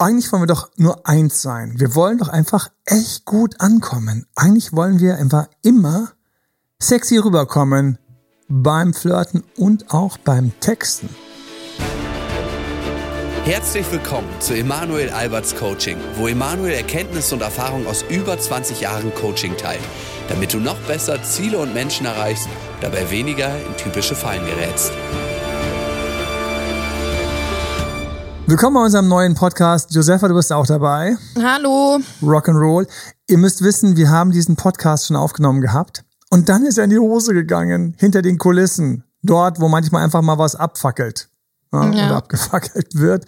eigentlich wollen wir doch nur eins sein. Wir wollen doch einfach echt gut ankommen. Eigentlich wollen wir einfach immer sexy rüberkommen beim Flirten und auch beim Texten. Herzlich willkommen zu Emanuel Alberts Coaching, wo Emanuel Erkenntnisse und Erfahrung aus über 20 Jahren Coaching teilt, damit du noch besser Ziele und Menschen erreichst, dabei weniger in typische Fallen gerätst. Willkommen bei unserem neuen Podcast. Josefa, du bist auch dabei. Hallo. Rock'n'Roll. Ihr müsst wissen, wir haben diesen Podcast schon aufgenommen gehabt. Und dann ist er in die Hose gegangen, hinter den Kulissen. Dort, wo manchmal einfach mal was abfackelt. Ja, ja. Oder abgefackelt wird.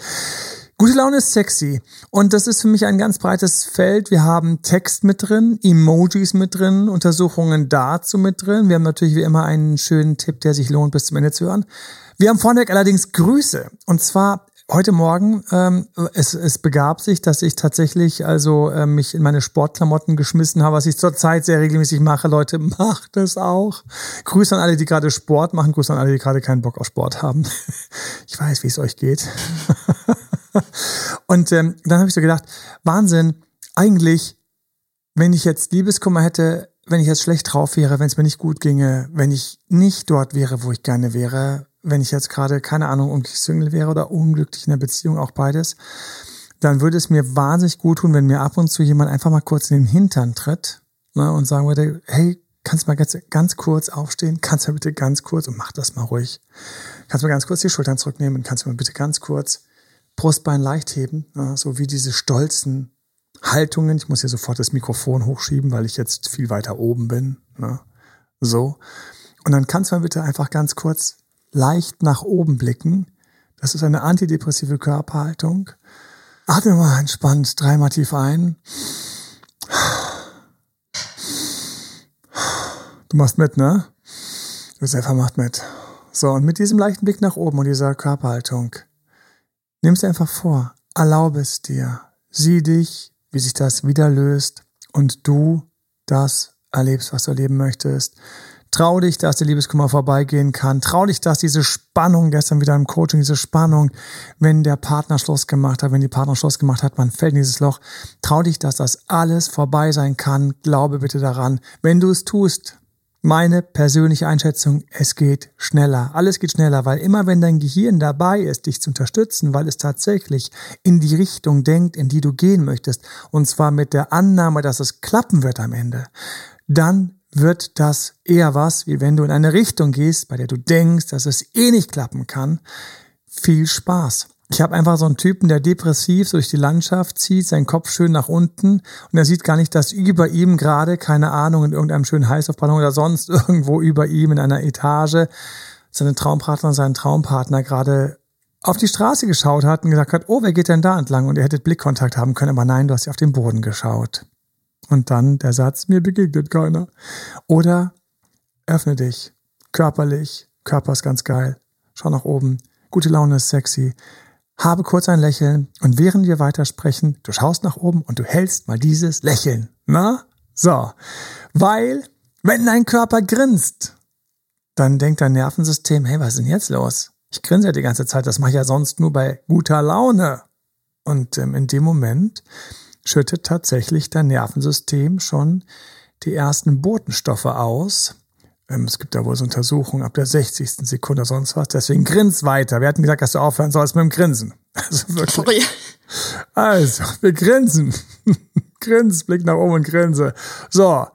Gute Laune ist sexy. Und das ist für mich ein ganz breites Feld. Wir haben Text mit drin, Emojis mit drin, Untersuchungen dazu mit drin. Wir haben natürlich wie immer einen schönen Tipp, der sich lohnt, bis zum Ende zu hören. Wir haben vorneweg allerdings Grüße. Und zwar heute Morgen, ähm, es, es begab sich, dass ich tatsächlich also äh, mich in meine Sportklamotten geschmissen habe, was ich zurzeit sehr regelmäßig mache. Leute, macht das auch. Grüße an alle, die gerade Sport machen. Grüße an alle, die gerade keinen Bock auf Sport haben. Ich weiß, wie es euch geht. Und ähm, dann habe ich so gedacht, Wahnsinn, eigentlich, wenn ich jetzt Liebeskummer hätte, wenn ich jetzt schlecht drauf wäre, wenn es mir nicht gut ginge, wenn ich nicht dort wäre, wo ich gerne wäre, wenn ich jetzt gerade, keine Ahnung, unglücklich Single wäre oder unglücklich in der Beziehung, auch beides, dann würde es mir wahnsinnig gut tun, wenn mir ab und zu jemand einfach mal kurz in den Hintern tritt ne, und sagen würde, hey, kannst du mal ganz, ganz kurz aufstehen? Kannst du mal bitte ganz kurz, und mach das mal ruhig, kannst du mal ganz kurz die Schultern zurücknehmen? Kannst du mal bitte ganz kurz Brustbein leicht heben? Ne, so wie diese stolzen Haltungen. Ich muss hier sofort das Mikrofon hochschieben, weil ich jetzt viel weiter oben bin. Ne? So. Und dann kannst du mal bitte einfach ganz kurz leicht nach oben blicken. Das ist eine antidepressive Körperhaltung. Atme mal entspannt dreimal tief ein. Du machst mit, ne? Josefa macht mit. So, und mit diesem leichten Blick nach oben und dieser Körperhaltung, nimm es einfach vor, erlaube es dir, sieh dich, wie sich das wieder löst und du das erlebst, was du erleben möchtest. Trau dich, dass der Liebeskummer vorbeigehen kann. Trau dich, dass diese Spannung, gestern wieder im Coaching, diese Spannung, wenn der Partner Schluss gemacht hat, wenn die Partner Schluss gemacht hat, man fällt in dieses Loch. Trau dich, dass das alles vorbei sein kann. Glaube bitte daran. Wenn du es tust, meine persönliche Einschätzung, es geht schneller. Alles geht schneller, weil immer wenn dein Gehirn dabei ist, dich zu unterstützen, weil es tatsächlich in die Richtung denkt, in die du gehen möchtest, und zwar mit der Annahme, dass es klappen wird am Ende, dann wird das eher was, wie wenn du in eine Richtung gehst, bei der du denkst, dass es eh nicht klappen kann. Viel Spaß. Ich habe einfach so einen Typen, der depressiv durch die Landschaft zieht, seinen Kopf schön nach unten und er sieht gar nicht, dass über ihm gerade, keine Ahnung, in irgendeinem schönen Heißluftballon oder sonst irgendwo über ihm in einer Etage seine Traumpartner, seinen Traumpartner gerade auf die Straße geschaut hat und gesagt hat, oh, wer geht denn da entlang? Und ihr hättet Blickkontakt haben können, aber nein, du hast ja auf den Boden geschaut. Und dann der Satz, mir begegnet keiner. Oder öffne dich, körperlich, Körper ist ganz geil, schau nach oben, gute Laune ist sexy, habe kurz ein Lächeln und während wir weitersprechen, du schaust nach oben und du hältst mal dieses Lächeln. Na? So. Weil, wenn dein Körper grinst, dann denkt dein Nervensystem, hey, was ist denn jetzt los? Ich grinse ja die ganze Zeit, das mache ich ja sonst nur bei guter Laune. Und ähm, in dem Moment schüttet tatsächlich dein Nervensystem schon die ersten Botenstoffe aus. Ähm, es gibt da wohl so Untersuchungen ab der 60. Sekunde oder sonst was. Deswegen grins weiter. Wir hatten gesagt, dass du aufhören sollst mit dem Grinsen. Also wirklich. Sorry. Also, wir grinsen. Grins, Blick nach oben und grinse. So.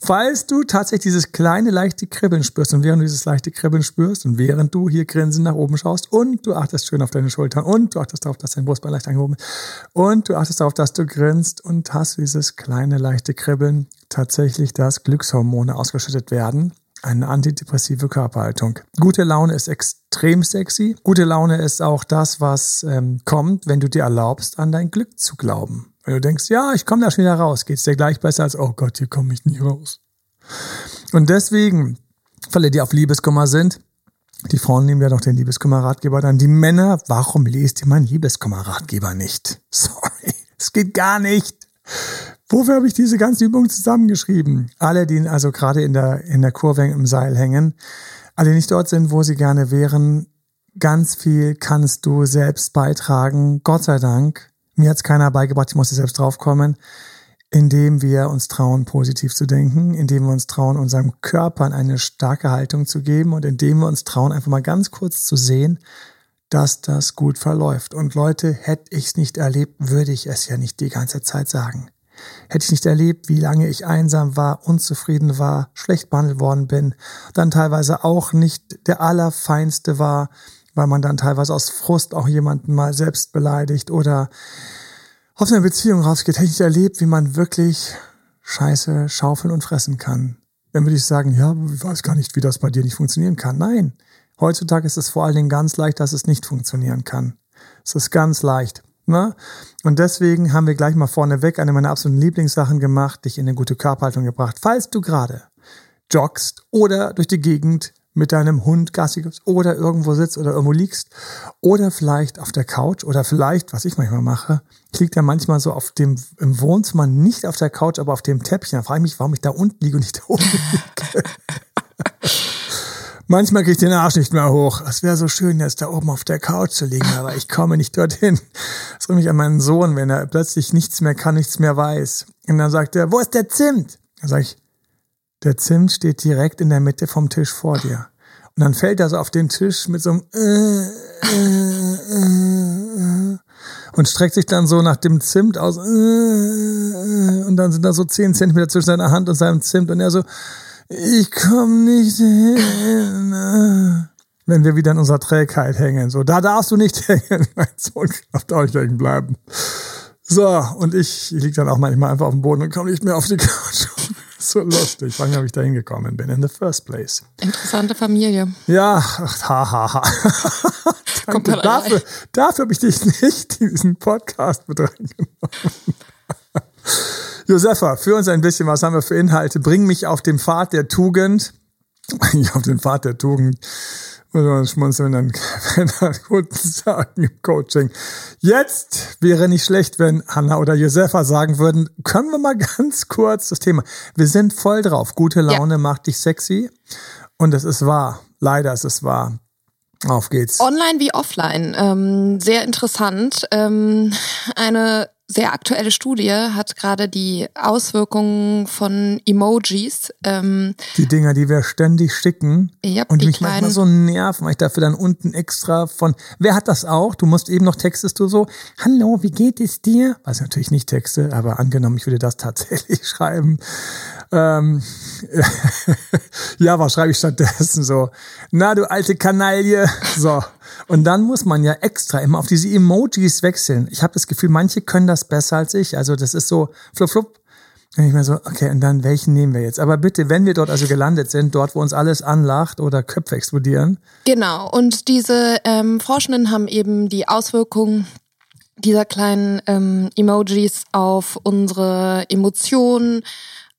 Falls du tatsächlich dieses kleine leichte Kribbeln spürst und während du dieses leichte Kribbeln spürst und während du hier grinsend nach oben schaust und du achtest schön auf deine Schultern und du achtest darauf, dass dein Brustbein leicht angehoben ist und du achtest darauf, dass du grinst und hast dieses kleine leichte Kribbeln tatsächlich, dass Glückshormone ausgeschüttet werden. Eine antidepressive Körperhaltung. Gute Laune ist extrem sexy. Gute Laune ist auch das, was ähm, kommt, wenn du dir erlaubst, an dein Glück zu glauben. Wenn du denkst, ja, ich komme da schon wieder raus, geht's dir gleich besser als, oh Gott, hier komme ich nie raus. Und deswegen, Fälle, die auf Liebeskummer sind, die Frauen nehmen ja noch den Liebeskummer-Ratgeber dann. Die Männer, warum lest ihr meinen Liebeskummer-Ratgeber nicht? Sorry, es geht gar nicht. Wofür habe ich diese ganzen Übungen zusammengeschrieben? Alle, die also gerade in der, in der Kurve im Seil hängen, alle nicht dort sind, wo sie gerne wären, ganz viel kannst du selbst beitragen. Gott sei Dank Mir hat's keiner beigebracht, ich musste selbst draufkommen, indem wir uns trauen, positiv zu denken, indem wir uns trauen, unserem Körper eine starke Haltung zu geben und indem wir uns trauen, einfach mal ganz kurz zu sehen, dass das gut verläuft. Und Leute, hätte ich es nicht erlebt, würde ich es ja nicht die ganze Zeit sagen. Hätte ich nicht erlebt, wie lange ich einsam war, unzufrieden war, schlecht behandelt worden bin, dann teilweise auch nicht der Allerfeinste war, weil man dann teilweise aus Frust auch jemanden mal selbst beleidigt oder aus einer Beziehung rausgeht, hätte ich erlebt, wie man wirklich Scheiße schaufeln und fressen kann. Dann würde ich sagen, ja, ich weiß gar nicht, wie das bei dir nicht funktionieren kann. Nein, heutzutage ist es vor allen Dingen ganz leicht, dass es nicht funktionieren kann. Es ist ganz leicht. Ne? Und deswegen haben wir gleich mal vorneweg eine meiner absoluten Lieblingssachen gemacht, dich in eine gute Körperhaltung gebracht. Falls du gerade joggst oder durch die Gegend mit deinem Hund Gassi gibst oder irgendwo sitzt oder irgendwo liegst oder vielleicht auf der Couch oder vielleicht, was ich manchmal mache, liege ja manchmal so auf dem, im Wohnzimmer, nicht auf der Couch, aber auf dem Teppich. Dann frage ich mich, warum ich da unten liege und nicht da oben liege. Manchmal kriege ich den Arsch nicht mehr hoch. Es wäre so schön, jetzt da oben auf der Couch zu liegen, aber ich komme nicht dorthin. Das bringt mich an meinen Sohn, wenn er plötzlich nichts mehr kann, nichts mehr weiß. Und dann sagt er, wo ist der Zimt? Dann sage ich, der Zimt steht direkt in der Mitte vom Tisch vor dir. Und dann fällt er so auf den Tisch mit so einem äh, äh, äh, und streckt sich dann so nach dem Zimt aus. Und dann sind da so zehn Zentimeter zwischen seiner Hand und seinem Zimt. Und er so, ich komme nicht hin. Wenn wir wieder in unserer Trägheit hängen. So, da darfst du nicht hängen. Mein Sohn darf da bleiben. So, und ich, ich liege dann auch manchmal einfach auf dem Boden und komme nicht mehr auf die Couch. so lustig. Nicht, ob ich da hingekommen bin in the first place. Interessante Familie. Ja, ha, ha, ha. Danke. Dafür, dafür habe ich dich nicht diesen Podcast mit reingenommen. Josefa, für uns ein bisschen, was haben wir für Inhalte? Bring mich auf den Pfad der Tugend. Eigentlich auf den Pfad der Tugend. Muss man schmunzeln, dann, wenn dann Kunden sagen im Coaching. Jetzt wäre nicht schlecht, wenn Hanna oder Josefa sagen würden, können wir mal ganz kurz das Thema. Wir sind voll drauf. Gute Laune ja. macht dich sexy. Und es ist wahr. Leider ist es wahr. Auf geht's. Online wie offline. Ähm, sehr interessant. Ähm, eine sehr aktuelle Studie hat gerade die Auswirkungen von Emojis. Ähm, die Dinger, die wir ständig schicken ja, und die mich manchmal so nerven, weil ich dafür dann unten extra von, wer hat das auch? Du musst eben noch textest du so, hallo, wie geht es dir? Was natürlich nicht texte, aber angenommen, ich würde das tatsächlich schreiben. Ähm, ja, was schreibe ich stattdessen so? Na, du alte Kanaille. So. Und dann muss man ja extra immer auf diese Emojis wechseln. Ich habe das Gefühl, manche können das besser als ich. Also das ist so flup flup. Und ich mir so, okay, und dann welchen nehmen wir jetzt? Aber bitte, wenn wir dort also gelandet sind, dort, wo uns alles anlacht oder Köpfe explodieren. Genau. Und diese ähm, Forschenden haben eben die Auswirkungen dieser kleinen ähm, Emojis auf unsere Emotionen,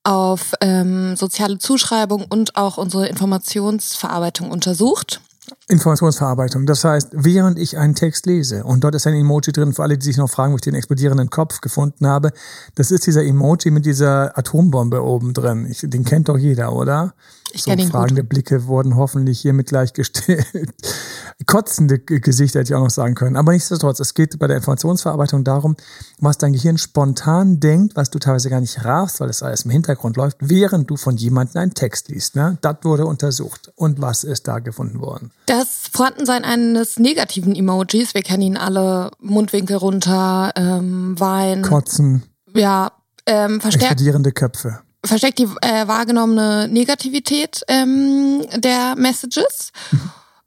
auf ähm, soziale Zuschreibung und auch unsere Informationsverarbeitung untersucht. Informationsverarbeitung. Das heißt, während ich einen Text lese und dort ist ein Emoji drin, für alle, die sich noch fragen, wo ich den explodierenden Kopf gefunden habe, das ist dieser Emoji mit dieser Atombombe oben drin. Ich, den kennt doch jeder, oder? Ich so ihn fragende gut. Blicke wurden hoffentlich hiermit gleichgestellt. Kotzende Gesichter hätte ich auch noch sagen können. Aber nichtsdestotrotz, es geht bei der Informationsverarbeitung darum, was dein Gehirn spontan denkt, was du teilweise gar nicht raffst, weil es alles im Hintergrund läuft, während du von jemandem einen Text liest. Ne? Das wurde untersucht. Und was ist da gefunden worden? Das Vorhandensein eines negativen Emojis, wir kennen ihn alle, Mundwinkel runter, ähm, Wein. Kotzen. Ja, ähm, verstärkt. Explodierende Köpfe versteckt die äh, wahrgenommene Negativität ähm, der Messages.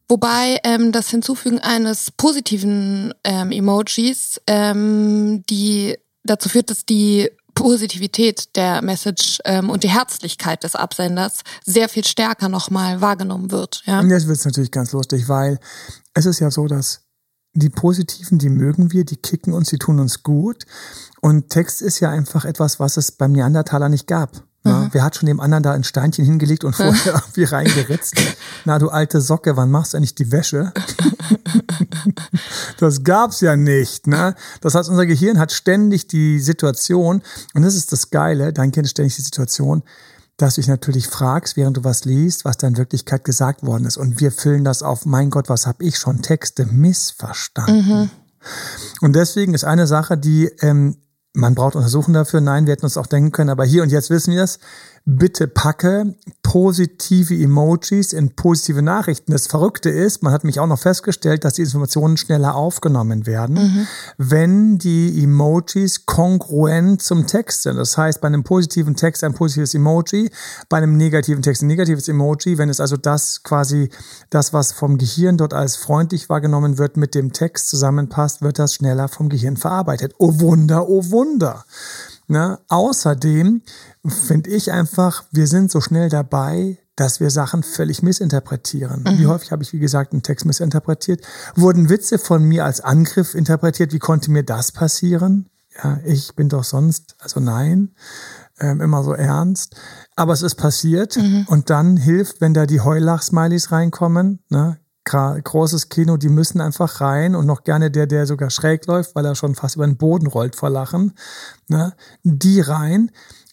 Wobei ähm, das Hinzufügen eines positiven ähm, Emojis, ähm, die dazu führt, dass die Positivität der Message ähm, und die Herzlichkeit des Absenders sehr viel stärker nochmal wahrgenommen wird. Ja? Jetzt wird es natürlich ganz lustig, weil es ist ja so, dass die Positiven, die mögen wir, die kicken uns, die tun uns gut. Und Text ist ja einfach etwas, was es beim Neandertaler nicht gab. Ja, mhm. Wer hat schon dem anderen da ein Steinchen hingelegt und vorher irgendwie reingeritzt? Na, du alte Socke, wann machst du eigentlich die Wäsche? das gab's ja nicht, ne? Das heißt, unser Gehirn hat ständig die Situation, und das ist das Geile, dein Kind ständig die Situation, dass du dich natürlich fragst, während du was liest, was da in Wirklichkeit gesagt worden ist. Und wir füllen das auf, mein Gott, was habe ich schon Texte missverstanden. Mhm. Und deswegen ist eine Sache, die ähm, man braucht Untersuchungen dafür. Nein, wir hätten uns auch denken können, aber hier und jetzt wissen wir es bitte packe positive Emojis in positive Nachrichten. Das Verrückte ist, man hat mich auch noch festgestellt, dass die Informationen schneller aufgenommen werden, mhm. wenn die Emojis kongruent zum Text sind. Das heißt, bei einem positiven Text ein positives Emoji, bei einem negativen Text ein negatives Emoji. Wenn es also das quasi, das, was vom Gehirn dort als freundlich wahrgenommen wird, mit dem Text zusammenpasst, wird das schneller vom Gehirn verarbeitet. Oh Wunder, oh Wunder. Ne? Außerdem finde ich einfach, wir sind so schnell dabei, dass wir Sachen völlig missinterpretieren. Mhm. Wie häufig habe ich, wie gesagt, einen Text missinterpretiert? Wurden Witze von mir als Angriff interpretiert? Wie konnte mir das passieren? Ja, ich bin doch sonst, also nein, ähm, immer so ernst. Aber es ist passiert mhm. und dann hilft, wenn da die Heulach-Smileys reinkommen, ne? Großes Kino, die müssen einfach rein und noch gerne der, der sogar schräg läuft, weil er schon fast über den Boden rollt vor Lachen, ne? die rein.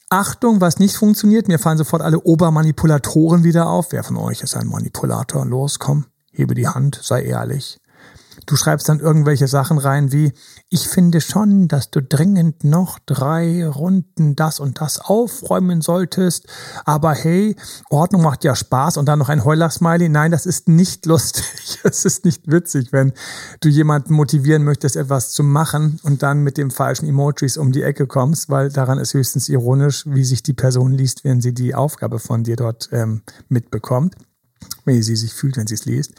Achtung, was nicht funktioniert, mir fallen sofort alle Obermanipulatoren wieder auf. Wer von euch ist ein Manipulator? Los, komm, hebe die Hand, sei ehrlich. Du schreibst dann irgendwelche Sachen rein wie, ich finde schon, dass du dringend noch drei Runden das und das aufräumen solltest. Aber hey, Ordnung macht ja Spaß und dann noch ein Heulach-Smiley. Nein, das ist nicht lustig. Es ist nicht witzig, wenn du jemanden motivieren möchtest, etwas zu machen und dann mit dem falschen Emojis um die Ecke kommst, weil daran ist höchstens ironisch, wie sich die Person liest, wenn sie die Aufgabe von dir dort ähm, mitbekommt wie sie sich fühlt, wenn sie es liest.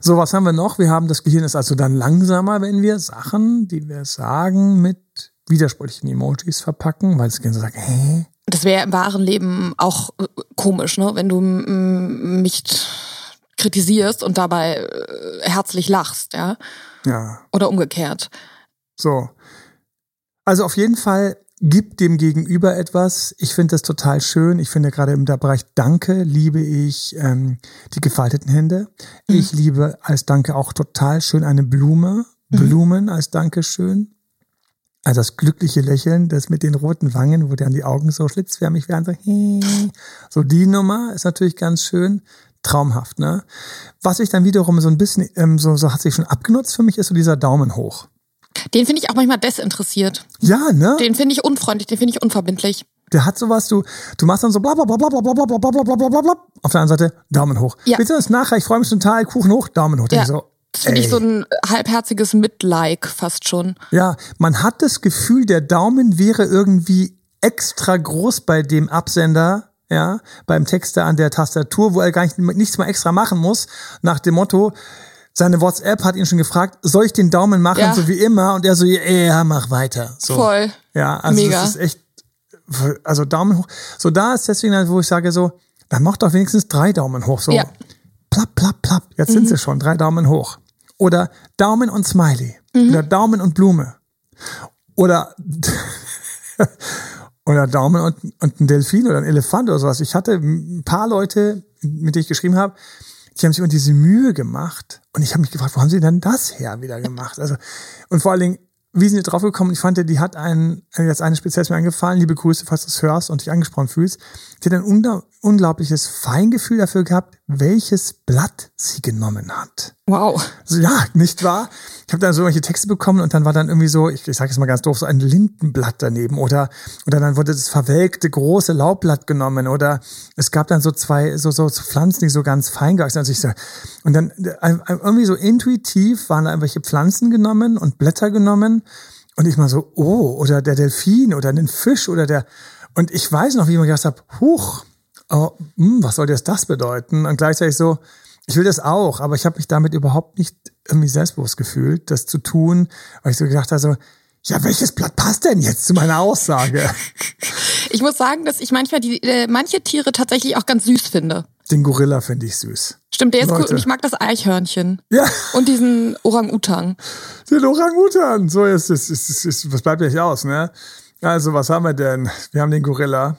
So, was haben wir noch? Wir haben das Gehirn ist also dann langsamer, wenn wir Sachen, die wir sagen, mit widersprüchlichen Emojis verpacken, weil das Gehirn so sagt, hä? Das wäre im wahren Leben auch äh, komisch, ne? Wenn du mich kritisierst und dabei äh, herzlich lachst, ja? Ja. Oder umgekehrt. So. Also auf jeden Fall gibt dem Gegenüber etwas. Ich finde das total schön. Ich finde gerade im Bereich Danke liebe ich ähm, die gefalteten Hände. Mhm. Ich liebe als Danke auch total schön eine Blume. Mhm. Blumen als Dankeschön. Also das glückliche Lächeln, das mit den roten Wangen, wo dann die Augen so schlitzförmig werden. So, hey. so die Nummer ist natürlich ganz schön. Traumhaft, ne? Was ich dann wiederum so ein bisschen, ähm, so, so hat sich schon abgenutzt für mich, ist so dieser Daumen hoch. Den finde ich auch manchmal desinteressiert. Ja, ne? Den finde ich unfreundlich, den finde ich unverbindlich. Der hat sowas, du, du machst dann so bla bla bla bla bla bla bla bla bla bla bla bla Auf der anderen Seite Daumen hoch. Ja. Bitte das nachher, ich freue mich total, Kuchen hoch, Daumen hoch. Ja. So, das finde ich so ein halbherziges Mitlike fast schon. Ja, man hat das Gefühl, der Daumen wäre irgendwie extra groß bei dem Absender, ja, beim Texter an der Tastatur, wo er gar nicht, nichts mal extra machen muss, nach dem Motto, seine WhatsApp hat ihn schon gefragt, soll ich den Daumen machen, ja. so wie immer? Und er so, ja, mach weiter. So. Voll. Ja, also Mega. das ist echt, also Daumen hoch. So da ist deswegen, halt, wo ich sage so, dann mach doch wenigstens drei Daumen hoch. So, ja. plapp, plapp, plapp. Jetzt mhm. sind sie schon, drei Daumen hoch. Oder Daumen und Smiley. Mhm. Oder Daumen und Blume. Oder, oder Daumen und, und ein Delfin oder ein Elefant oder sowas. Ich hatte ein paar Leute, mit denen ich geschrieben habe, die haben sich immer diese Mühe gemacht. Und ich habe mich gefragt, wo haben sie denn das her wieder gemacht? Also, und vor allen Dingen, wie sind die drauf gekommen? Ich fand, die hat einen, jetzt eine speziell mir angefallen, liebe Grüße, falls du es hörst und dich angesprochen fühlst. Die hat ein unglaubliches Feingefühl dafür gehabt, welches Blatt sie genommen hat. Wow. Also, ja, nicht wahr? Ich habe dann so welche Texte bekommen und dann war dann irgendwie so, ich, ich sage es mal ganz doof, so ein Lindenblatt daneben oder oder dann wurde das verwelkte große Laubblatt genommen oder es gab dann so zwei so so Pflanzen, die so ganz fein gewachsen sind. Also und dann äh, irgendwie so intuitiv waren da irgendwelche Pflanzen genommen und Blätter genommen und ich mal so, oh, oder der Delfin oder ein Fisch oder der und ich weiß noch, wie ich mir gedacht habe, huch, oh, hm, was soll jetzt das bedeuten? Und gleichzeitig so, ich will das auch, aber ich habe mich damit überhaupt nicht irgendwie selbstbewusst gefühlt, das zu tun, weil ich so gedacht habe, so, ja, welches Blatt passt denn jetzt zu meiner Aussage? Ich muss sagen, dass ich manchmal die äh, manche Tiere tatsächlich auch ganz süß finde. Den Gorilla finde ich süß. Stimmt, der ist Leute. cool und ich mag das Eichhörnchen. Ja. Und diesen Orang-Utan. Den Orang-Utan. So, ist, ist, was bleibt euch aus, ne? Also, was haben wir denn? Wir haben den Gorilla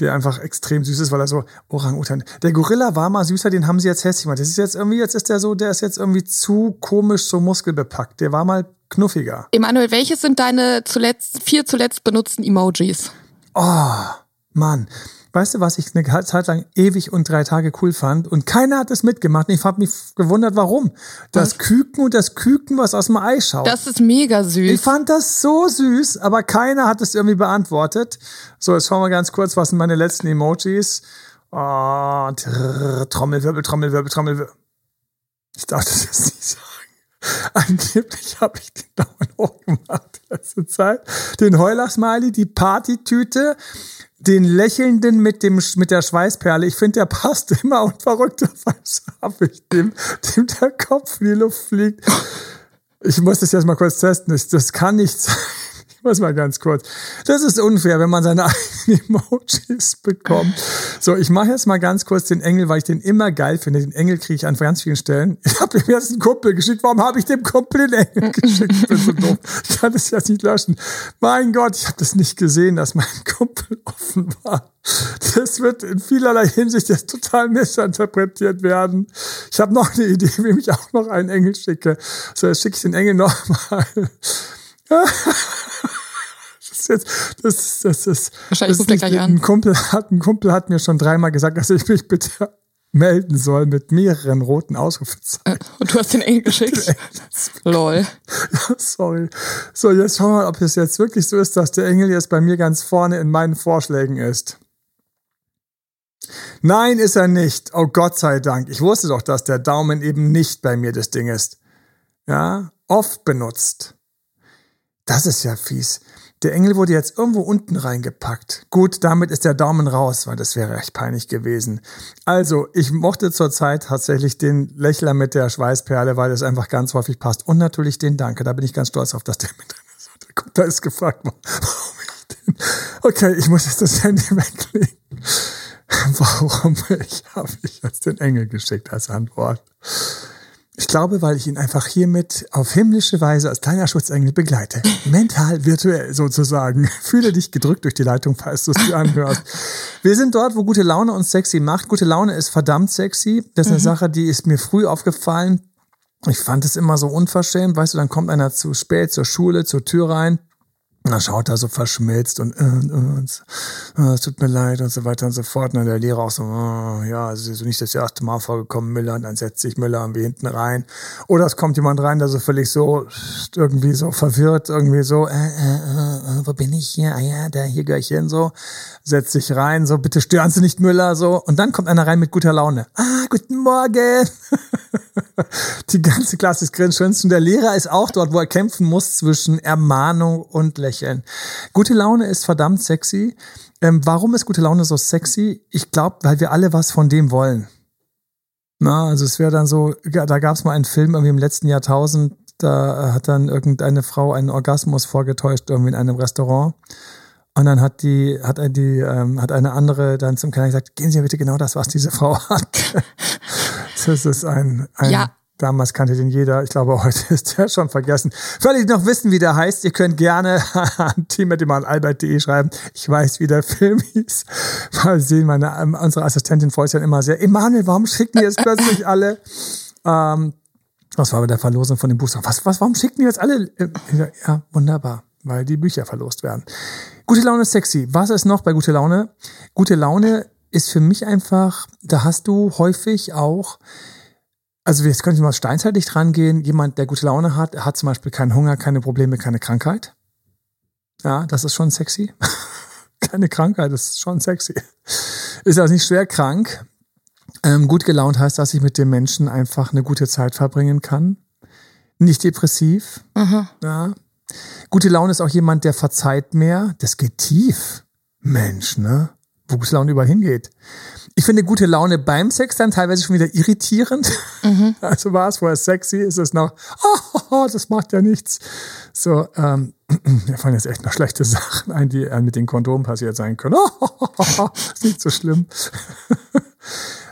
der einfach extrem süß ist, weil er so Orang-Utan. Der Gorilla war mal süßer, den haben sie jetzt hässlich gemacht. Das ist jetzt irgendwie, jetzt ist der so, der ist jetzt irgendwie zu komisch, so muskelbepackt. Der war mal knuffiger. Emanuel, welches sind deine zuletzt, vier zuletzt benutzten Emojis? Oh, Mann. Weißt du, was ich eine Zeit lang ewig und drei Tage cool fand? Und keiner hat es mitgemacht. Und ich habe mich gewundert, warum. Das Was? Küken und das Küken, was aus dem Ei schaut. Das ist mega ich süß. fand das so süß, aber keiner hat es irgendwie beantwortet. So, jetzt schauen wir ganz kurz, was sind meine letzten Emojis. Oh, trrr, Trommelwirbel, Trommelwirbel, Trommelwirbel. Ich darf das jetzt nicht sagen. Angeblich habe ich den Daumen hoch gemacht die letzte Zeit. Den Heuler-Smiley, die Partytüte, den Lächelnden mit, dem, mit der Schweißperle. Ich finde, der passt immer und verrückterweise habe ich dem, dem der Kopf in die Luft fliegt. Ich muss das jetzt mal kurz testen. Das, kann nicht sein. Muss mal ganz kurz. Das ist unfair, wenn man seine eigenen Emojis bekommt. So, ich mache jetzt mal ganz kurz den Engel, weil ich den immer geil finde. Den Engel kriege ich an ganz vielen Stellen. Ich habe ihm jetzt einen Kumpel geschickt. Warum habe ich dem Kumpel den Engel geschickt? Ich bin so doof. Ich kann das jetzt nicht löschen. Mein Gott, ich habe das nicht gesehen, dass mein Kumpel offen war. Das wird in vielerlei Hinsicht jetzt total missinterpretiert werden. Ich habe noch eine Idee, wie ich auch noch einen Engel schicke. So, jetzt schicke ich den Engel nochmal. Das ist jetzt, das ist, das ist. Wahrscheinlich das ruft er gleich an. Ein Kumpel hat, ein Kumpel hat mir schon dreimal gesagt, dass ich mich bitte melden soll mit mehreren roten Ausrufezeichen. Und du hast den Engel geschickt. Lol. Sorry. So, jetzt schauen wir mal, ob es jetzt wirklich so ist, dass der Engel jetzt bei mir ganz vorne in meinen Vorschlägen ist. Nein, ist er nicht. Oh Gott sei Dank. Ich wusste doch, dass der Daumen eben nicht bei mir das Ding ist. Ja, oft benutzt. Das ist ja fies. Der Engel wurde jetzt irgendwo unten reingepackt. Gut, damit ist der Daumen raus, weil das wäre echt peinlich gewesen. Also, ich mochte zurzeit tatsächlich den Lächler mit der Schweißperle, weil es einfach ganz häufig passt. Und natürlich den Danke. Da bin ich ganz stolz auf, dass der mit drin ist. Guck, da ist gefragt, warum ich den. Okay, ich muss jetzt das Handy weglegen. Warum ich habe ich jetzt den Engel geschickt als Antwort? Ich glaube, weil ich ihn einfach hiermit auf himmlische Weise als kleiner Schutzengel begleite. Mental, virtuell sozusagen. Fühle dich gedrückt durch die Leitung, falls du es dir anhörst. Wir sind dort, wo gute Laune uns sexy macht. Gute Laune ist verdammt sexy. Das ist eine Sache, die ist mir früh aufgefallen. Ich fand es immer so unverschämt. Weißt du, dann kommt einer zu spät zur Schule, zur Tür rein. Und dann schaut er so verschmilzt und, äh, äh, äh, es tut mir leid und so weiter und so fort. Und dann der Lehrer auch so, äh, ja, es ist nicht das erste Mal vorgekommen, Müller. Und dann setzt sich Müller irgendwie hinten rein. Oder es kommt jemand rein, der so völlig so irgendwie so verwirrt, irgendwie so, äh, äh, äh, äh, wo bin ich hier? Ah ja, da hier gleich hin, so. Setzt sich rein, so, bitte stören Sie nicht, Müller, so. Und dann kommt einer rein mit guter Laune. Ah, guten Morgen. Die ganze Klasse ist grinschönst und der Lehrer ist auch dort, wo er kämpfen muss zwischen Ermahnung und Lächeln. Gute Laune ist verdammt sexy. Ähm, warum ist gute Laune so sexy? Ich glaube, weil wir alle was von dem wollen. Na, also es wäre dann so, ja, da gab es mal einen Film irgendwie im letzten Jahrtausend, da hat dann irgendeine Frau einen Orgasmus vorgetäuscht irgendwie in einem Restaurant. Und dann hat die, hat die, ähm, hat eine andere dann zum Kellner gesagt, gehen Sie bitte genau das, was diese Frau hat. das ist ein, ein Ja. Damals kannte den jeder. Ich glaube, heute ist der schon vergessen. Alle, die noch wissen, wie der heißt, ihr könnt gerne an team.albert.de schreiben. Ich weiß, wie der Film hieß. Mal sehen, meine, ähm, unsere Assistentin freut sich dann immer sehr. Emanuel, warum schicken die jetzt plötzlich alle? Ähm, was war bei der Verlosung von dem Buch? Was, was, warum schicken die jetzt alle? äh, Ja, wunderbar, weil die Bücher verlost werden. Gute Laune ist sexy. Was ist noch bei gute Laune? Gute Laune ist für mich einfach, da hast du häufig auch, also jetzt könnte mal steinzeitlich dran gehen, jemand, der gute Laune hat, hat zum Beispiel keinen Hunger, keine Probleme, keine Krankheit. Ja, das ist schon sexy. keine Krankheit, das ist schon sexy. Ist also nicht schwer krank. Ähm, gut gelaunt heißt, dass ich mit dem Menschen einfach eine gute Zeit verbringen kann. Nicht depressiv. Ja. Gute Laune ist auch jemand, der verzeiht mehr. Das geht tief. Mensch, ne? Wo gute Laune überall hingeht. Ich finde gute Laune beim Sex dann teilweise schon wieder irritierend. Also war es vorher sexy, ist es noch, oh, das macht ja nichts. So, ähm, mir fallen jetzt echt noch schlechte Sachen ein, die äh, mit den Kondomen passiert sein können. Oh, ist nicht so schlimm.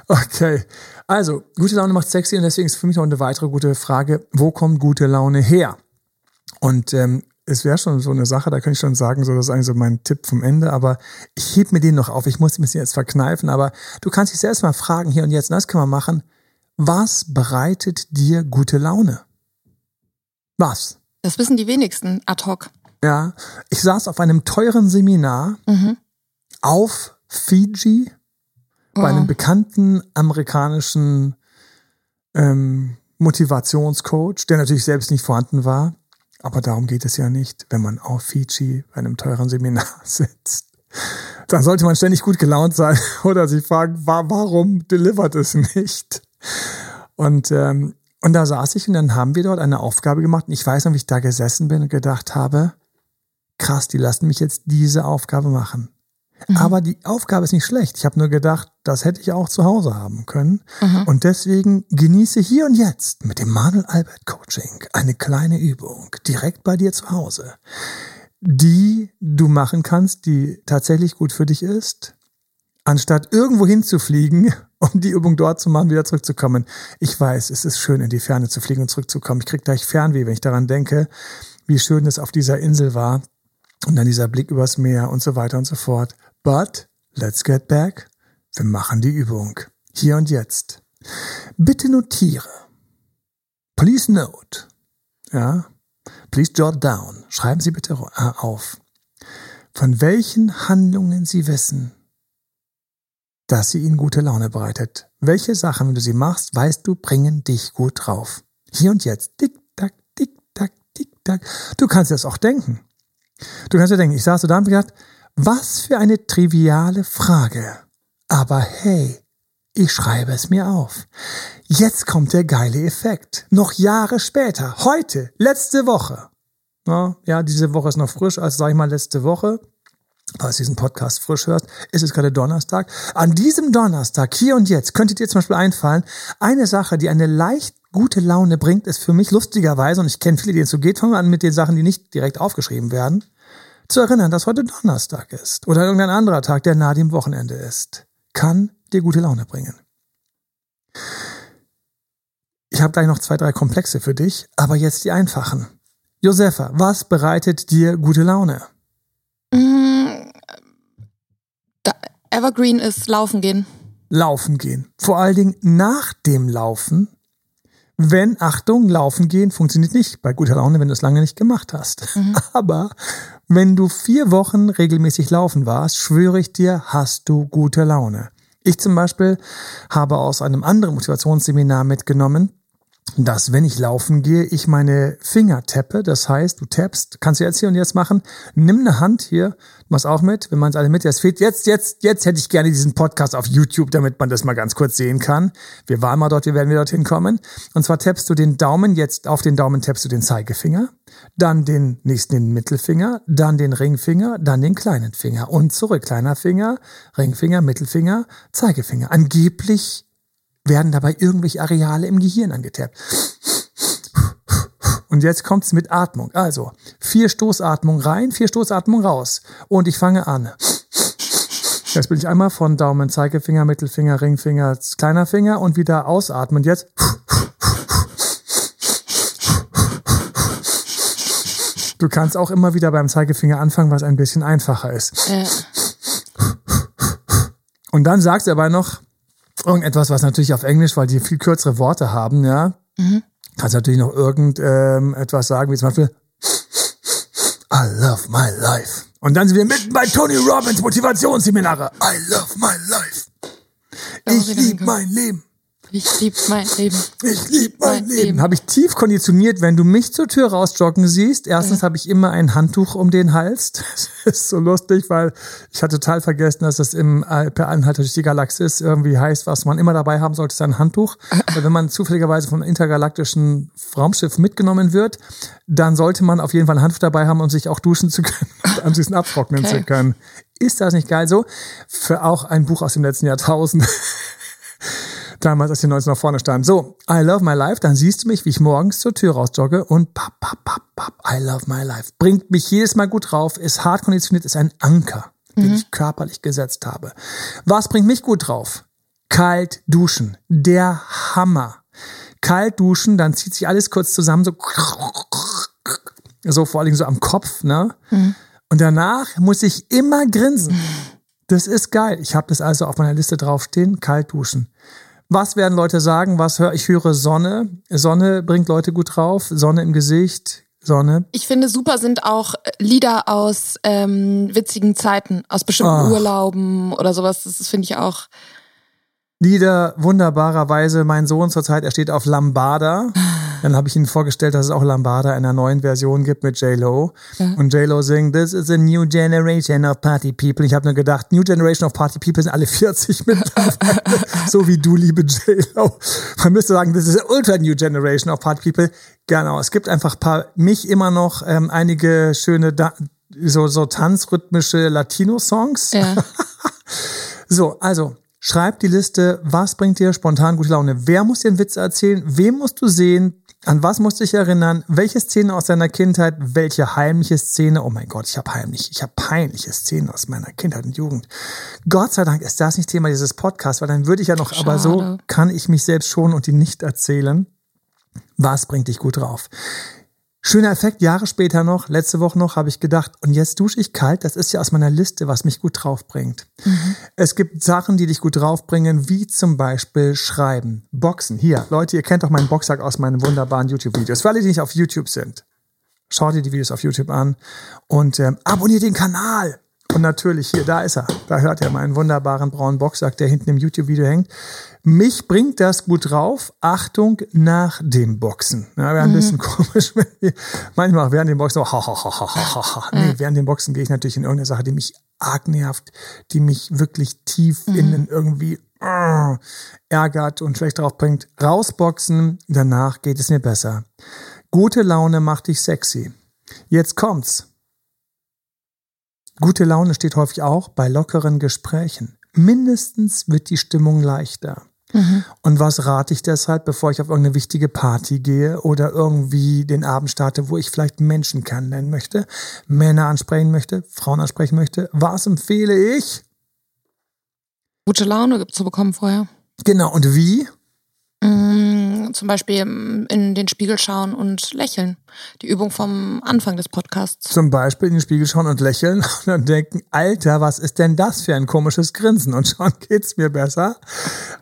Okay, also gute Laune macht sexy und deswegen ist für mich noch eine weitere gute Frage, wo kommt gute Laune her? Und ähm, es wäre schon so eine Sache, da könnte ich schon sagen, so das ist eigentlich so mein Tipp vom Ende, aber ich heb mir den noch auf, ich muss mich jetzt verkneifen, aber du kannst dich selbst mal fragen hier und jetzt, und das können wir machen, was bereitet dir gute Laune? Was? Das wissen die wenigsten ad hoc. Ja, ich saß auf einem teuren Seminar auf Fiji bei einem bekannten amerikanischen ähm, Motivationscoach, der natürlich selbst nicht vorhanden war. Aber darum geht es ja nicht, wenn man auf Fiji bei einem teuren Seminar sitzt. Dann sollte man ständig gut gelaunt sein oder sich fragen, warum delivert es nicht? Und, ähm, und da saß ich und dann haben wir dort eine Aufgabe gemacht. Und ich weiß noch, wie ich da gesessen bin und gedacht habe, krass, die lassen mich jetzt diese Aufgabe machen. Mhm. Aber die Aufgabe ist nicht schlecht. Ich habe nur gedacht, das hätte ich auch zu Hause haben können. Mhm. Und deswegen genieße hier und jetzt mit dem Manuel Albert Coaching eine kleine Übung direkt bei dir zu Hause, die du machen kannst, die tatsächlich gut für dich ist, anstatt irgendwo hinzufliegen, um die Übung dort zu machen, wieder zurückzukommen. Ich weiß, es ist schön, in die Ferne zu fliegen und zurückzukommen. Ich kriege gleich Fernweh, wenn ich daran denke, wie schön es auf dieser Insel war. Und dann dieser Blick übers Meer und so weiter und so fort. But let's get back. Wir machen die Übung. Hier und jetzt. Bitte notiere. Please note. Ja. Please jot down. Schreiben Sie bitte äh, auf. Von welchen Handlungen Sie wissen, dass sie Ihnen gute Laune bereitet. Welche Sachen, wenn du sie machst, weißt du, bringen dich gut drauf. Hier und jetzt. Tick, tack, tick, tack, tick, tack. Du kannst das auch denken. Du kannst dir denken, ich saß so da und gedacht, was für eine triviale Frage. Aber hey, ich schreibe es mir auf. Jetzt kommt der geile Effekt. Noch Jahre später, heute, letzte Woche. Ja, diese Woche ist noch frisch, also sage ich mal letzte Woche. Falls du diesen Podcast frisch hörst, ist es gerade Donnerstag. An diesem Donnerstag, hier und jetzt, könnte dir zum Beispiel einfallen, eine Sache, die eine leicht gute Laune bringt, ist für mich lustigerweise, und ich kenne viele, denen es so geht, fangen wir an mit den Sachen, die nicht direkt aufgeschrieben werden zu erinnern, dass heute Donnerstag ist oder irgendein anderer Tag, der nahe dem Wochenende ist, kann dir gute Laune bringen. Ich habe gleich noch zwei, drei Komplexe für dich, aber jetzt die einfachen. Josefa, was bereitet dir gute Laune? Mm, Evergreen ist Laufen gehen. Laufen gehen. Vor allen Dingen nach dem Laufen. Wenn, Achtung, Laufen gehen funktioniert nicht bei guter Laune, wenn du es lange nicht gemacht hast. Mhm. Aber wenn du vier Wochen regelmäßig laufen warst, schwöre ich dir, hast du gute Laune. Ich zum Beispiel habe aus einem anderen Motivationsseminar mitgenommen, dass wenn ich laufen gehe, ich meine Finger tappe. Das heißt, du tappst, kannst du jetzt hier und jetzt machen. Nimm eine Hand hier, mach's auch mit, wenn man es alle mit, jetzt fehlt, jetzt, jetzt, jetzt hätte ich gerne diesen Podcast auf YouTube, damit man das mal ganz kurz sehen kann. Wir waren mal dort, wir werden wieder dorthin kommen. Und zwar tappst du den Daumen, jetzt auf den Daumen tappst du den Zeigefinger, dann den nächsten den Mittelfinger, dann den Ringfinger, dann den kleinen Finger und zurück. Kleiner Finger, Ringfinger, Mittelfinger, Zeigefinger. Angeblich werden dabei irgendwelche Areale im Gehirn angetappt. Und jetzt kommt's mit Atmung. Also, vier Stoßatmung rein, vier Stoßatmung raus. Und ich fange an. Jetzt bin ich einmal von Daumen, Zeigefinger, Mittelfinger, Ringfinger, kleiner Finger und wieder ausatmen. Jetzt. Du kannst auch immer wieder beim Zeigefinger anfangen, was ein bisschen einfacher ist. Äh. Und dann sagst du aber noch, irgendetwas, was natürlich auf Englisch, weil die viel kürzere Worte haben, ja. Mhm. Kannst natürlich noch irgendetwas ähm, sagen, wie zum Beispiel I love my life. Und dann sind wir mitten bei Tony Robbins Motivationsseminare. I love my life. Ich liebe mein Leben. Ich liebe mein Leben. Ich liebe mein, mein Leben. Leben. Habe ich tief konditioniert, wenn du mich zur Tür rausjoggen siehst. Erstens ja. habe ich immer ein Handtuch um den Hals. Das ist so lustig, weil ich hatte total vergessen, dass das im per Anhalter durch die Galaxis irgendwie heißt, was man immer dabei haben sollte, ist ein Handtuch. weil wenn man zufälligerweise vom intergalaktischen Raumschiff mitgenommen wird, dann sollte man auf jeden Fall ein Handtuch dabei haben, um sich auch duschen zu können und anschließend abtrocknen okay. zu können. Ist das nicht geil so? Für auch ein Buch aus dem letzten Jahrtausend damals, als die 19 nach vorne standen. So, I love my life, dann siehst du mich, wie ich morgens zur Tür rausjogge und pap, pap, pap, pap, I love my life. Bringt mich jedes Mal gut drauf, ist hart konditioniert, ist ein Anker, den mhm. ich körperlich gesetzt habe. Was bringt mich gut drauf? Kalt duschen. Der Hammer. Kalt duschen, dann zieht sich alles kurz zusammen, so, so vor allem so am Kopf, ne? Mhm. Und danach muss ich immer grinsen. Das ist geil. Ich habe das also auf meiner Liste draufstehen, kalt duschen. Was werden Leute sagen? Was höre ich? höre Sonne. Sonne bringt Leute gut drauf. Sonne im Gesicht, Sonne. Ich finde, super sind auch Lieder aus ähm, witzigen Zeiten, aus bestimmten Oh. Urlauben oder sowas. Das finde ich auch. Lieder wunderbarerweise. Mein Sohn zurzeit, er steht auf Lambada. Dann habe ich ihm vorgestellt, dass es auch Lambada in einer neuen Version gibt mit J-Lo. Und J-Lo singt, This is a new generation of party people. Ich habe nur gedacht, New Generation of Party People sind alle 40 mittlerweile. so wie du, liebe J-Lo. Man müsste sagen, this is a ultra new generation of party people. Genau, es gibt einfach paar, mich immer noch ähm, einige schöne, da so, so tanzrhythmische Latino-Songs. Ja. So, also schreib die Liste, was bringt dir spontan gute Laune? Wer muss dir einen Witz erzählen? Wem musst du sehen? An was musst du dich erinnern? Welche Szene aus deiner Kindheit? Welche heimliche Szene? Oh mein Gott, ich habe heimlich, ich habe peinliche Szenen aus meiner Kindheit und Jugend. Gott sei Dank ist das nicht Thema dieses Podcasts, weil dann würde ich ja noch, aber so Schade. kann ich mich selbst schonen und die nicht erzählen. Was bringt dich gut drauf? Schöner Effekt, Jahre später noch, letzte Woche noch, habe ich gedacht, und jetzt dusche ich kalt, das ist ja aus meiner Liste, was mich gut draufbringt. Es gibt Sachen, die dich gut draufbringen, wie zum Beispiel Schreiben, Boxen. Hier, Leute, ihr kennt doch meinen Boxsack aus meinen wunderbaren YouTube-Videos. Für alle, die nicht auf YouTube sind, schaut dir die Videos auf YouTube an und ähm, abonniert den Kanal. Und natürlich hier, da ist er. Da hört ihr meinen wunderbaren braunen Boxsack, der hinten im YouTube-Video hängt. Mich bringt das gut drauf. Achtung, nach dem Boxen. Ja, wäre ein bisschen komisch, wenn wir manchmal während dem Boxen so, ha, ha, ha, ha, ha, ha. Nee, während dem Boxen gehe ich natürlich in irgendeine Sache, die mich arg nervt, die mich wirklich tief innen irgendwie äh, ärgert und schlecht drauf bringt. Rausboxen, danach geht es mir besser. Gute Laune macht dich sexy. Jetzt kommt's. Gute Laune steht häufig auch bei lockeren Gesprächen. Mindestens wird die Stimmung leichter. Und was rate ich deshalb, bevor ich auf irgendeine wichtige Party gehe oder irgendwie den Abend starte, wo ich vielleicht Menschen kennenlernen möchte, Männer ansprechen möchte, Frauen ansprechen möchte? Was empfehle ich? Gute Laune zu bekommen vorher. Genau, und wie? Mm, Zum Beispiel mm, in den Spiegel schauen und lächeln. Die Übung vom Anfang des Podcasts. Zum Beispiel in den Spiegel schauen und lächeln und dann denken, Alter, was ist denn das für ein komisches Grinsen? Und schon geht's mir besser.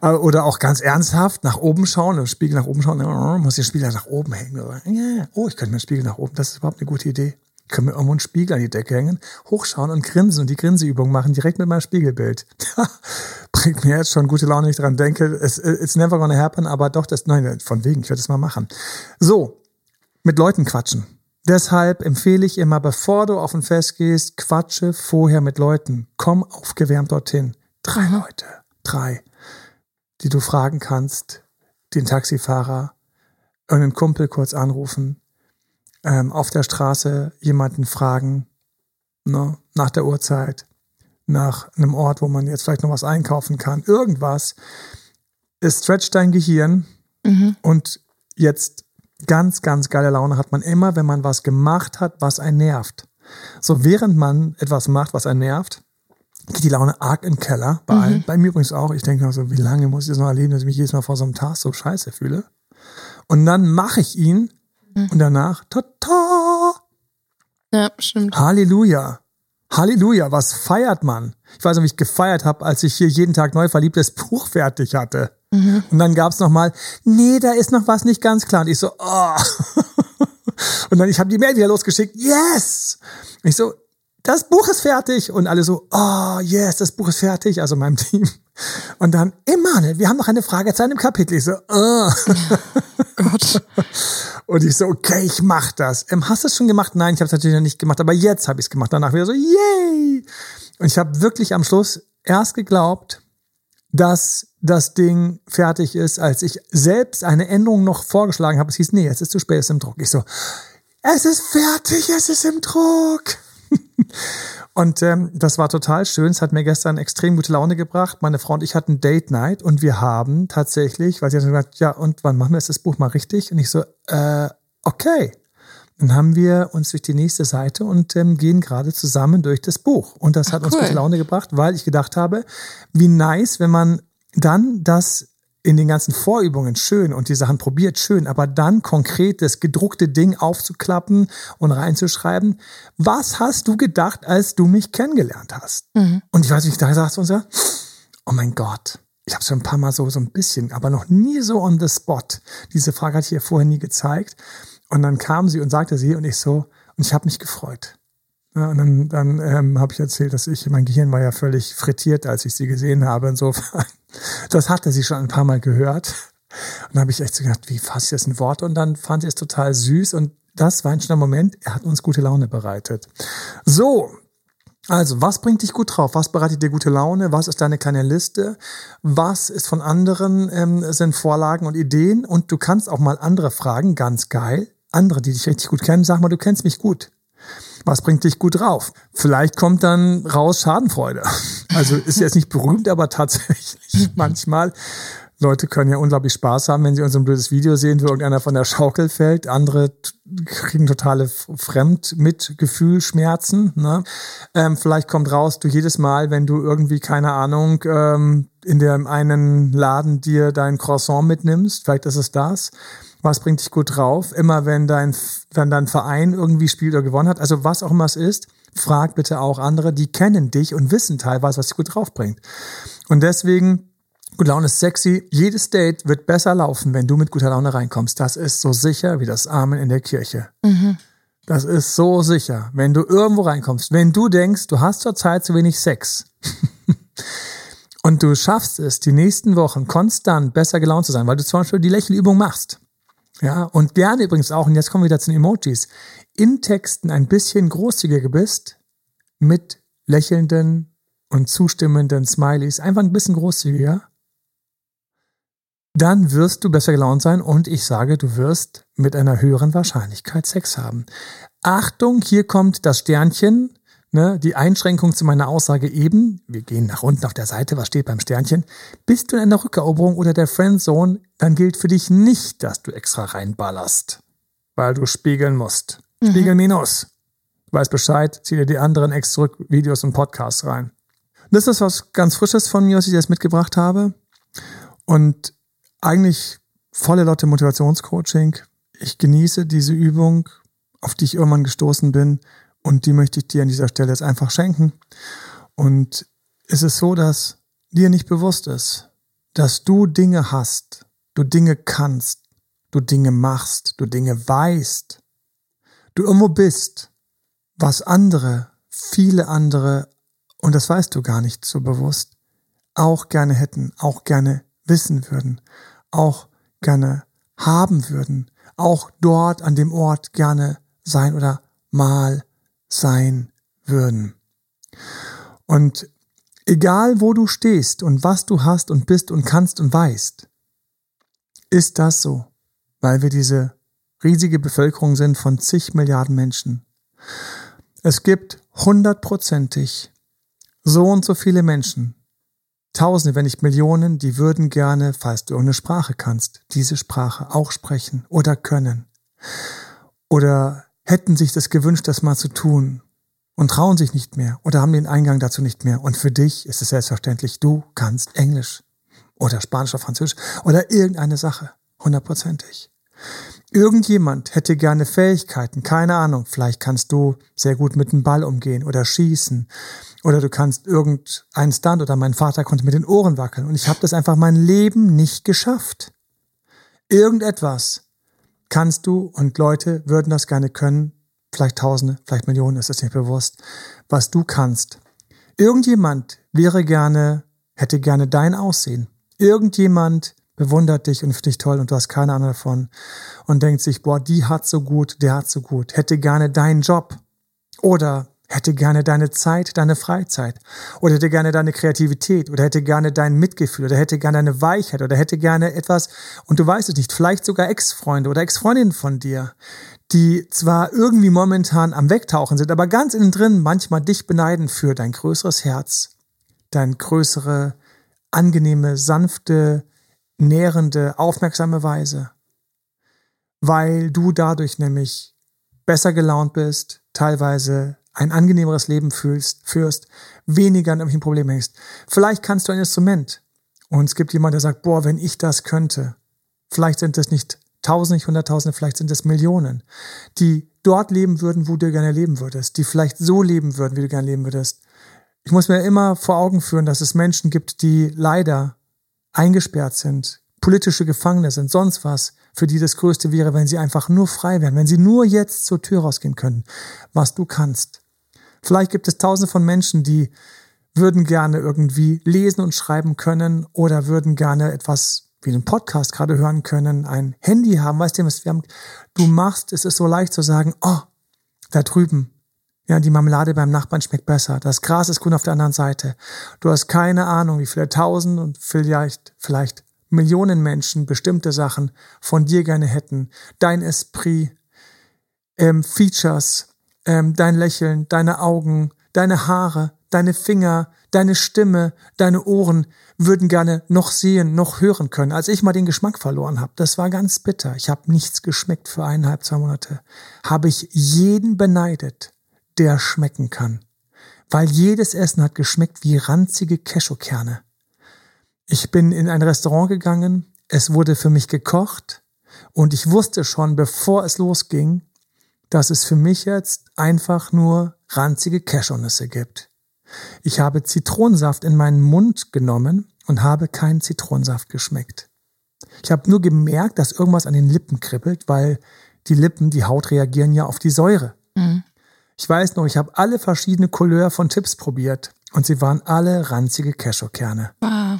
Äh, Oder auch ganz ernsthaft nach oben schauen, im Spiegel nach oben schauen, oh, muss der Spiegel nach oben hängen. Oh, ich könnte mir einen Spiegel nach oben, das ist überhaupt eine gute Idee. Ich könnte mir irgendwo einen Spiegel an die Decke hängen, hochschauen und grinsen und die Grinseübung machen, direkt mit meinem Spiegelbild. Bringt mir jetzt schon gute Laune, wenn ich dran denke. Es, it's never gonna happen, aber doch, das, nein, von wegen, ich werde das mal machen. So, mit Leuten quatschen. Deshalb empfehle ich immer, bevor du auf ein Fest gehst, quatsche vorher mit Leuten. Komm aufgewärmt dorthin. Drei Leute, drei, die du fragen kannst, den Taxifahrer, irgendeinen Kumpel kurz anrufen, ähm, auf der Straße jemanden fragen, ne, nach der Uhrzeit, nach einem Ort, wo man jetzt vielleicht noch was einkaufen kann, irgendwas. Es stretcht dein Gehirn und jetzt ganz, ganz geile Laune hat man immer, wenn man was gemacht hat, was einen nervt. So während man etwas macht, was einen nervt, geht die Laune arg in den Keller. Bei allen. Bei mir übrigens auch. Ich denke mir so, wie lange muss ich das noch erleben, dass ich mich jedes Mal vor so einem Task so scheiße fühle. Und dann mache ich ihn und danach, tata, Ja, stimmt. Halleluja. Halleluja, was feiert man? Ich weiß noch, wie ich gefeiert habe, als ich hier jeden Tag neu verliebtes Buch fertig hatte. Und dann gab's noch mal, nee, da ist noch was nicht ganz klar. Und ich so, oh. Und dann, ich habe die Mail wieder losgeschickt, yes! Und ich so, das Buch ist fertig. Und alle so, oh, yes, das Buch ist fertig, also meinem Team. Und dann, Emanuel, wir haben noch eine Frage zu einem Kapitel. Ich so, oh. Gott. Und ich so, okay, ich mach das. Ähm, hast du es schon gemacht? Nein, ich habe es natürlich noch nicht gemacht, aber jetzt habe ich es gemacht. Danach wieder so, yay! Und ich habe wirklich am Schluss erst geglaubt, dass das Ding fertig ist, als ich selbst eine Änderung noch vorgeschlagen habe. Es hieß, nee, es ist zu spät, es ist im Druck. Ich so, es ist fertig, es ist im Druck. Und ähm, das war total schön. Es hat mir gestern extrem gute Laune gebracht. Meine Frau und ich hatten Date Night und wir haben tatsächlich, weil sie hat gesagt, ja, und wann machen wir das Buch mal richtig? Und ich so, äh, okay. Dann haben wir uns durch die nächste Seite und ähm, gehen gerade zusammen durch das Buch. Und das hat uns cool. gute Laune gebracht, weil ich gedacht habe, wie nice, wenn man dann das in den ganzen Vorübungen schön und die Sachen probiert schön, aber dann konkret das gedruckte Ding aufzuklappen und reinzuschreiben. Was hast du gedacht, als du mich kennengelernt hast? Und ich weiß nicht, da sagst du uns ja, oh mein Gott, ich habe schon ein paar Mal so, so ein bisschen, aber noch nie so on the spot. Diese Frage hatte ich ihr vorher nie gezeigt. Und dann kam sie und sagte sie und ich so, und ich habe mich gefreut. Ja, und dann, dann ähm, habe ich erzählt, dass ich, mein Gehirn war ja völlig frittiert, als ich sie gesehen habe. Insofern, das hatte sie schon ein paar Mal gehört. Und dann habe ich echt so gedacht, wie fasse ich das in Worte? Und dann fand sie es total süß und das war ein schöner Moment. Er hat uns gute Laune bereitet. So, also, was bringt dich gut drauf? Was bereitet dir gute Laune? Was ist deine kleine Liste? Was ist von anderen, ähm, sind Vorlagen und Ideen? Und du kannst auch mal andere fragen, ganz geil. Andere, die dich richtig gut kennen, sag mal, du kennst mich gut. Was bringt dich gut drauf? Vielleicht kommt dann raus Schadenfreude. Also ist jetzt nicht berühmt, aber tatsächlich manchmal. Leute können ja unglaublich Spaß haben, wenn sie uns ein blödes Video sehen, wo irgendeiner von der Schaukel fällt. Andere kriegen totale Fremdmitgefühlschmerzen. Ne? Ähm, vielleicht kommt raus, du jedes Mal, wenn du irgendwie, keine Ahnung, ähm, in dem einen Laden dir dein Croissant mitnimmst, vielleicht ist es das was bringt dich gut drauf? Immer wenn dein, wenn dein Verein irgendwie spielt oder gewonnen hat, also was auch immer es ist, frag bitte auch andere, die kennen dich und wissen teilweise, was dich gut drauf bringt. Und deswegen, gute Laune ist sexy. Jedes Date wird besser laufen, wenn du mit guter Laune reinkommst. Das ist so sicher wie das Amen in der Kirche. Mhm. Das ist so sicher. Wenn du irgendwo reinkommst, wenn du denkst, du hast zurzeit zu wenig Sex und du schaffst es, die nächsten Wochen konstant besser gelaunt zu sein, weil du zum Beispiel die Lächelübung machst, ja, und gerne übrigens auch, und jetzt kommen wir wieder zu den Emojis, in Texten ein bisschen großzügiger bist mit lächelnden und zustimmenden Smileys, einfach ein bisschen großzügiger, dann wirst du besser gelaunt sein und ich sage, du wirst mit einer höheren Wahrscheinlichkeit Sex haben. Achtung, hier kommt das Sternchen, ne, die Einschränkung zu meiner Aussage eben, wir gehen nach unten auf der Seite, was steht beim Sternchen, bist du in einer Rückeroberung oder der Friendzone, dann gilt für dich nicht, dass du extra reinballerst, weil du spiegeln musst. Mhm. Spiegel minus. Weiß Bescheid, zieh dir die anderen Ex zurück Videos und Podcasts rein. Das ist was ganz Frisches von mir, was ich jetzt mitgebracht habe. Und eigentlich volle Lotte Motivationscoaching. Ich genieße diese Übung, auf die ich irgendwann gestoßen bin und die möchte ich dir an dieser Stelle jetzt einfach schenken. Und es ist so, dass dir nicht bewusst ist, dass du Dinge hast, du Dinge kannst, du Dinge machst, du Dinge weißt, du irgendwo bist, was andere, viele andere, und das weißt du gar nicht so bewusst, auch gerne hätten, auch gerne wissen würden, auch gerne haben würden, auch dort an dem Ort gerne sein oder mal sein würden. Und egal wo du stehst und was du hast und bist und kannst und weißt, ist das so, weil wir diese riesige Bevölkerung sind von zig Milliarden Menschen. Es gibt hundertprozentig so und so viele Menschen, Tausende, wenn nicht Millionen, die würden gerne, falls du irgendeine Sprache kannst, diese Sprache auch sprechen oder können. Oder hätten sich das gewünscht, das mal zu tun und trauen sich nicht mehr oder haben den Eingang dazu nicht mehr. Und für dich ist es selbstverständlich, du kannst Englisch oder Spanisch oder Französisch oder irgendeine Sache, hundertprozentig. Irgendjemand hätte gerne Fähigkeiten, keine Ahnung, vielleicht kannst du sehr gut mit dem Ball umgehen oder schießen oder du kannst irgendeinen Stunt oder mein Vater konnte mit den Ohren wackeln und ich habe das einfach mein Leben nicht geschafft. Irgendetwas kannst du und Leute würden das gerne können, vielleicht Tausende, vielleicht Millionen, ist es nicht bewusst, was du kannst. Irgendjemand wäre gerne, hätte gerne dein Aussehen. Irgendjemand bewundert dich und findet dich toll und du hast keine Ahnung davon. Und denkt sich, boah, die hat so gut, der hat so gut, hätte gerne deinen Job. Oder hätte gerne deine Zeit, deine Freizeit. Oder hätte gerne deine Kreativität. Oder hätte gerne dein Mitgefühl. Oder hätte gerne deine Weichheit. Oder hätte gerne etwas und du weißt es nicht, vielleicht sogar Ex-Freunde oder Ex-Freundinnen von dir, die zwar irgendwie momentan am Wegtauchen sind, aber ganz innen drin manchmal dich beneiden für dein größeres Herz, dein größere, angenehme, sanfte, nährende, aufmerksame Weise, weil du dadurch nämlich besser gelaunt bist, teilweise ein angenehmeres Leben fühlst, führst, weniger an irgendwelchen Problemen hängst. Vielleicht kannst du ein Instrument. Und es gibt jemand, der sagt, boah, wenn ich das könnte. Vielleicht sind es nicht Tausende, nicht Hunderttausende, vielleicht sind es Millionen, die dort leben würden, wo du gerne leben würdest, die vielleicht so leben würden, wie du gerne leben würdest. Ich muss mir immer vor Augen führen, dass es Menschen gibt, die leider eingesperrt sind, politische Gefangene sind, sonst was, für die das Größte wäre, wenn sie einfach nur frei wären, wenn sie nur jetzt zur Tür rausgehen können, was du kannst. Vielleicht gibt es tausende von Menschen, die würden gerne irgendwie lesen und schreiben können oder würden gerne etwas wie einen Podcast gerade hören können, ein Handy haben, weißt du, was wir haben, du machst, es ist so leicht zu sagen, oh, da drüben, ja, die Marmelade beim Nachbarn schmeckt besser, das Gras ist grün auf der anderen Seite. Du hast keine Ahnung, wie viele tausend und vielleicht, vielleicht Millionen Menschen bestimmte Sachen von dir gerne hätten. Dein Esprit, ähm, Features, ähm, dein Lächeln, deine Augen, deine Haare, deine Finger, deine Stimme, deine Ohren würden gerne noch sehen, noch hören können. Als ich mal den Geschmack verloren habe, das war ganz bitter. Ich habe nichts geschmeckt für eineinhalb, zwei Monate. Habe ich jeden beneidet, der schmecken kann. Weil jedes Essen hat geschmeckt wie ranzige Cashewkerne. Ich bin in ein Restaurant gegangen, es wurde für mich gekocht und ich wusste schon, bevor es losging, dass es für mich jetzt einfach nur ranzige Cashewnüsse gibt. Ich habe Zitronensaft in meinen Mund genommen und habe keinen Zitronensaft geschmeckt. Ich habe nur gemerkt, dass irgendwas an den Lippen kribbelt, weil die Lippen, die Haut reagieren ja auf die Säure. Mhm. Ich weiß noch, ich habe alle verschiedene Couleur von Chips probiert und sie waren alle ranzige Cashewkerne. Ah.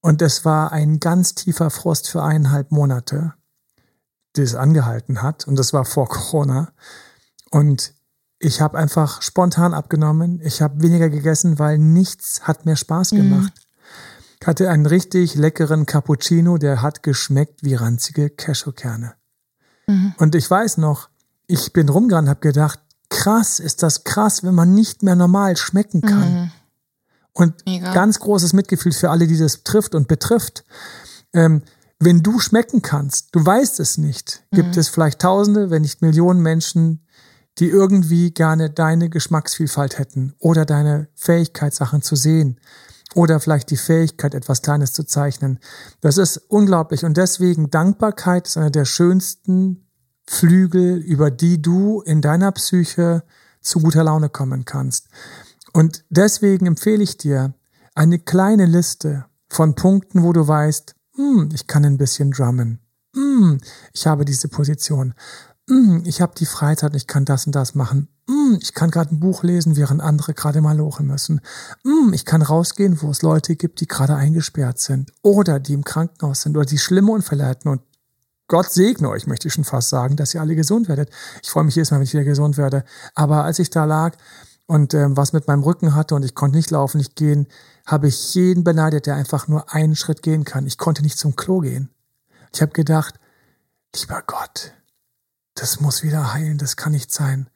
Und es war ein ganz tiefer Frost für eineinhalb Monate, die es angehalten hat. Und das war vor Corona. Und ich habe einfach spontan abgenommen. Ich habe weniger gegessen, weil nichts hat mir Spaß mhm. gemacht. Mhm. Ich hatte einen richtig leckeren Cappuccino, der hat geschmeckt wie ranzige Cashewkerne. Mhm. Und ich weiß noch, ich bin rumgerannt habe gedacht, krass, ist das krass, wenn man nicht mehr normal schmecken kann. Mhm. Und Mega. ganz großes Mitgefühl für alle, die das trifft und betrifft. Ähm, wenn du schmecken kannst, du weißt es nicht, gibt mhm. es vielleicht Tausende, wenn nicht Millionen Menschen, die irgendwie gerne deine Geschmacksvielfalt hätten oder deine Fähigkeit, Sachen zu sehen oder vielleicht die Fähigkeit, etwas Kleines zu zeichnen. Das ist unglaublich und deswegen Dankbarkeit ist einer der schönsten Flügel, über die du in deiner Psyche zu guter Laune kommen kannst. Und deswegen empfehle ich dir eine kleine Liste von Punkten, wo du weißt, hm, ich kann ein bisschen drummen. Hm, ich habe diese Position. Hm, ich habe die Freizeit, ich kann das und das machen. Hm, ich kann gerade ein Buch lesen, während andere gerade mal lochen müssen. Hm, ich kann rausgehen, wo es Leute gibt, die gerade eingesperrt sind oder die im Krankenhaus sind oder die schlimme Unfälle hatten und Gott segne euch, möchte ich schon fast sagen, dass ihr alle gesund werdet. Ich freue mich jedes Mal, wenn ich wieder gesund werde. Aber als ich da lag, und ähm, was mit meinem Rücken hatte und ich konnte nicht laufen, nicht gehen, habe ich jeden beneidet, der einfach nur einen Schritt gehen kann. Ich konnte nicht zum Klo gehen. Ich habe gedacht, lieber Gott, das muss wieder heilen, das kann nicht sein.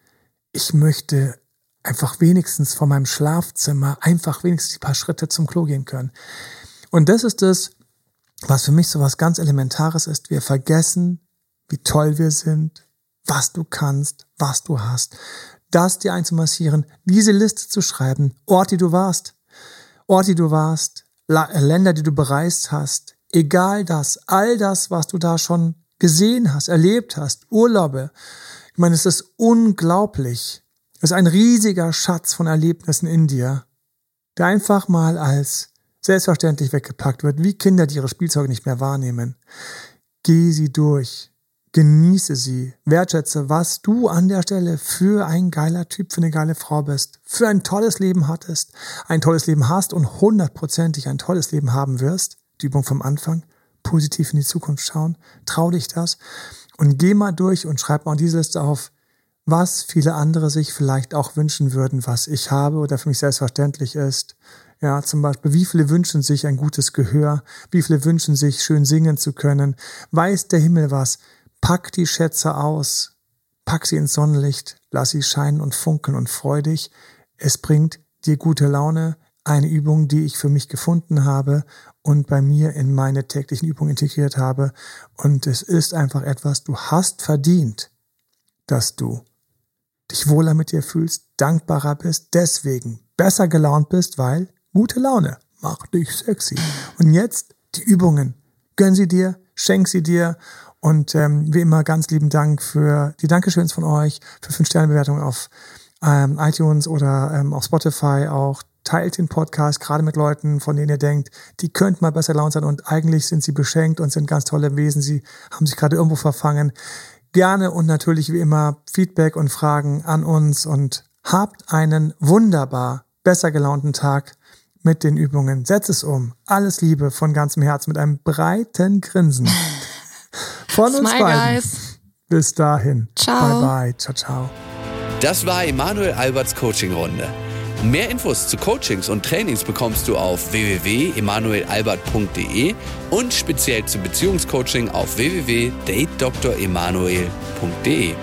Ich möchte einfach wenigstens von meinem Schlafzimmer einfach wenigstens ein paar Schritte zum Klo gehen können. Und das ist es, was für mich so was ganz Elementares ist. Wir vergessen, wie toll wir sind, was du kannst, was du hast das dir einzumassieren, diese Liste zu schreiben, Ort, die du warst, Ort, die du warst, Länder, die du bereist hast, egal das, all das, was du da schon gesehen hast, erlebt hast, Urlaube. Ich meine, es ist unglaublich. Es ist ein riesiger Schatz von Erlebnissen in dir, der einfach mal als selbstverständlich weggepackt wird, wie Kinder, die ihre Spielzeuge nicht mehr wahrnehmen. Geh sie durch. Genieße sie, wertschätze, was du an der Stelle für ein geiler Typ, für eine geile Frau bist, für ein tolles Leben hattest, ein tolles Leben hast und hundertprozentig ein tolles Leben haben wirst. Die Übung vom Anfang, positiv in die Zukunft schauen, trau dich das und geh mal durch und schreib mal diese Liste auf, was viele andere sich vielleicht auch wünschen würden, was ich habe oder für mich selbstverständlich ist. Ja, zum Beispiel, wie viele wünschen sich ein gutes Gehör? Wie viele wünschen sich, schön singen zu können? Weiß der Himmel was? Pack die Schätze aus, pack sie ins Sonnenlicht, lass sie scheinen und funkeln und freu dich. Es bringt dir gute Laune, eine Übung, die ich für mich gefunden habe und bei mir in meine täglichen Übungen integriert habe. Und es ist einfach etwas, du hast verdient, dass du dich wohler mit dir fühlst, dankbarer bist, deswegen besser gelaunt bist, weil gute Laune macht dich sexy. Und jetzt die Übungen. Gönn sie dir, schenk sie dir und ähm, wie immer ganz lieben Dank für die Dankeschöns von euch, für 5-Sterne-Bewertungen auf ähm, iTunes oder ähm, auf Spotify auch. teilt den Podcast gerade mit Leuten, von denen ihr denkt, die könnten mal besser laut sein und eigentlich sind sie beschenkt und sind ganz tolle Wesen. Sie haben sich gerade irgendwo verfangen. Gerne und natürlich wie immer Feedback und Fragen an uns und habt einen wunderbar besser gelaunten Tag mit den Übungen. Setz es um. Alles Liebe von ganzem Herzen mit einem breiten Grinsen. Von uns Smile, beiden. guys. Bis dahin. Ciao. Bye bye. Ciao, ciao. Das war Emanuel Alberts Coaching-Runde. Mehr Infos zu Coachings und Trainings bekommst du auf www.emanuelalbert.de und speziell zum Beziehungscoaching auf www.datedremanuel.de.